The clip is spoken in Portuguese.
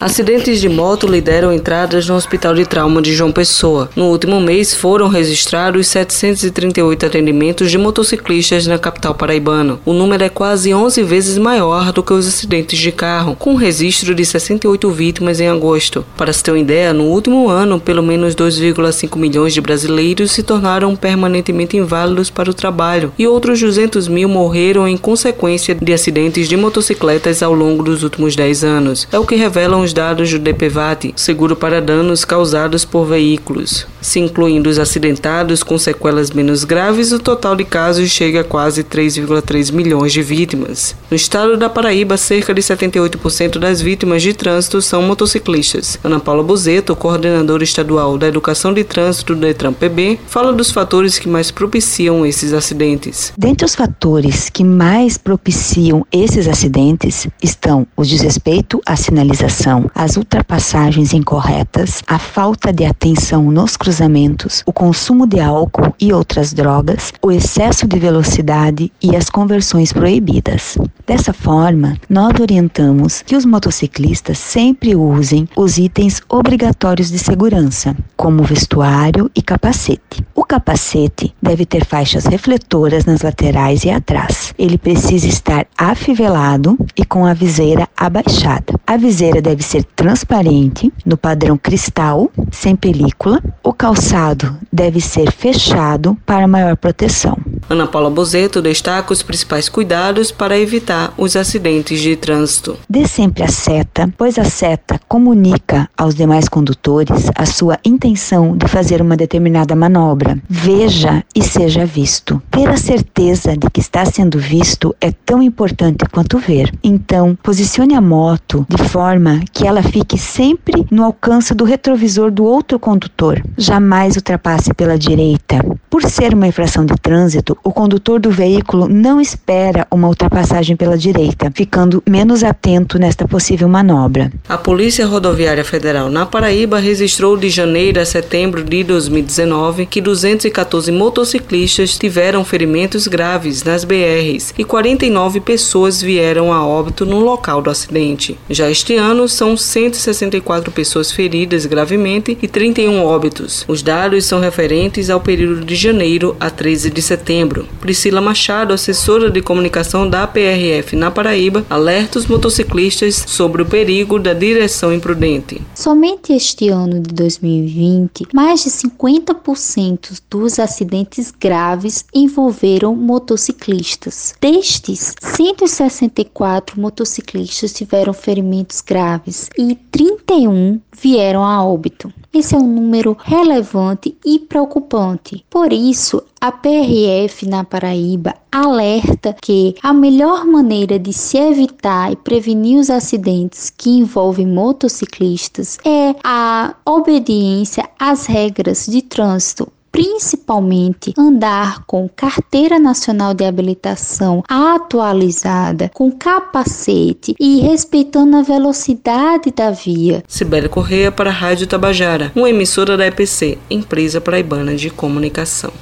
Acidentes de moto lideram entradas no Hospital de Trauma de João Pessoa. No último mês foram registrados 738 atendimentos de motociclistas na capital paraibana. O número é quase 11 vezes maior do que os acidentes de carro, com registro de 68 vítimas em agosto. Para se ter uma ideia, no último ano, pelo menos 2,5 milhões de brasileiros se tornaram permanentemente inválidos para o trabalho e outros 200 mil morreram em consequência de acidentes de motocicletas ao longo dos últimos 10 anos. É o que revelam os dados do DPVAT, seguro para danos causados por veículos. Se incluindo os acidentados com sequelas menos graves, o total de casos chega a quase 3,3 milhões de vítimas. No estado da Paraíba, cerca de 78% das vítimas de trânsito são motociclistas. Ana Paula Bozeto, coordenadora estadual da Educação de Trânsito do Detran PB, fala dos fatores que mais propiciam esses acidentes. Dentre os fatores que mais propiciam esses acidentes estão o desrespeito à sinalização as ultrapassagens incorretas, a falta de atenção nos cruzamentos, o consumo de álcool e outras drogas, o excesso de velocidade e as conversões proibidas. Dessa forma, nós orientamos que os motociclistas sempre usem os itens obrigatórios de segurança, como vestuário e capacete. O capacete deve ter faixas refletoras nas laterais e atrás. Ele precisa estar afivelado e com a viseira abaixada. A viseira deve ser transparente, no padrão cristal, sem película. O calçado deve ser fechado para maior proteção. Ana Paula Bozeto destaca os principais cuidados para evitar os acidentes de trânsito. Dê sempre a seta, pois a seta comunica aos demais condutores a sua intenção de fazer uma determinada manobra. Veja e seja visto. Ter a certeza de que está sendo visto é tão importante quanto ver. Então, posicione a moto de forma que ela fique sempre no alcance do retrovisor do outro condutor. Jamais ultrapasse pela direita. Por ser uma infração de trânsito, o condutor do veículo não espera uma ultrapassagem pela direita, ficando menos atento nesta possível manobra. A Polícia Rodoviária Federal na Paraíba registrou de janeiro a setembro de 2019 que 214 motociclistas tiveram ferimentos graves nas BRs e 49 pessoas vieram a óbito no local do acidente. Já este ano são 164 pessoas feridas gravemente e 31 óbitos. Os dados são referentes ao período de janeiro a 13 de setembro Priscila Machado, assessora de comunicação da PRF na Paraíba, alerta os motociclistas sobre o perigo da direção imprudente. Somente este ano de 2020, mais de 50% dos acidentes graves envolveram motociclistas. Destes, 164 motociclistas tiveram ferimentos graves e 31 vieram a óbito. Esse é um número relevante e preocupante. Por isso, a PRF na Paraíba alerta que a melhor maneira de se evitar e prevenir os acidentes que envolvem motociclistas é a obediência às regras de trânsito principalmente andar com carteira nacional de habilitação atualizada, com capacete e respeitando a velocidade da via. Sibeli Correia para a Rádio Tabajara, uma emissora da EPC, Empresa Paraibana de Comunicação.